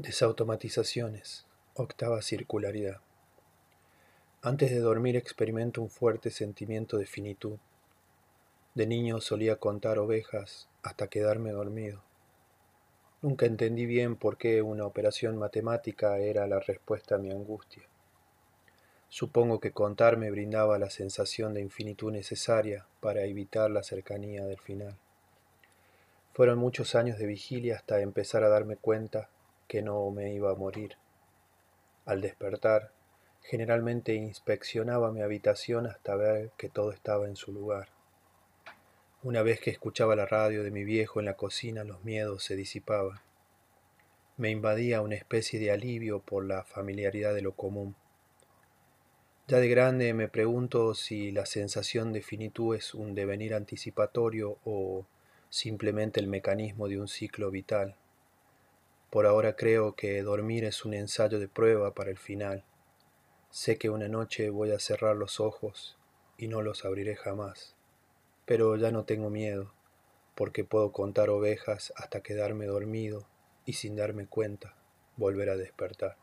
Desautomatizaciones. Octava circularidad. Antes de dormir experimento un fuerte sentimiento de finitud. De niño solía contar ovejas hasta quedarme dormido. Nunca entendí bien por qué una operación matemática era la respuesta a mi angustia. Supongo que contar me brindaba la sensación de infinitud necesaria para evitar la cercanía del final. Fueron muchos años de vigilia hasta empezar a darme cuenta que no me iba a morir. Al despertar, generalmente inspeccionaba mi habitación hasta ver que todo estaba en su lugar. Una vez que escuchaba la radio de mi viejo en la cocina, los miedos se disipaban. Me invadía una especie de alivio por la familiaridad de lo común. Ya de grande me pregunto si la sensación de finitud es un devenir anticipatorio o simplemente el mecanismo de un ciclo vital. Por ahora creo que dormir es un ensayo de prueba para el final. Sé que una noche voy a cerrar los ojos y no los abriré jamás. Pero ya no tengo miedo, porque puedo contar ovejas hasta quedarme dormido y sin darme cuenta volver a despertar.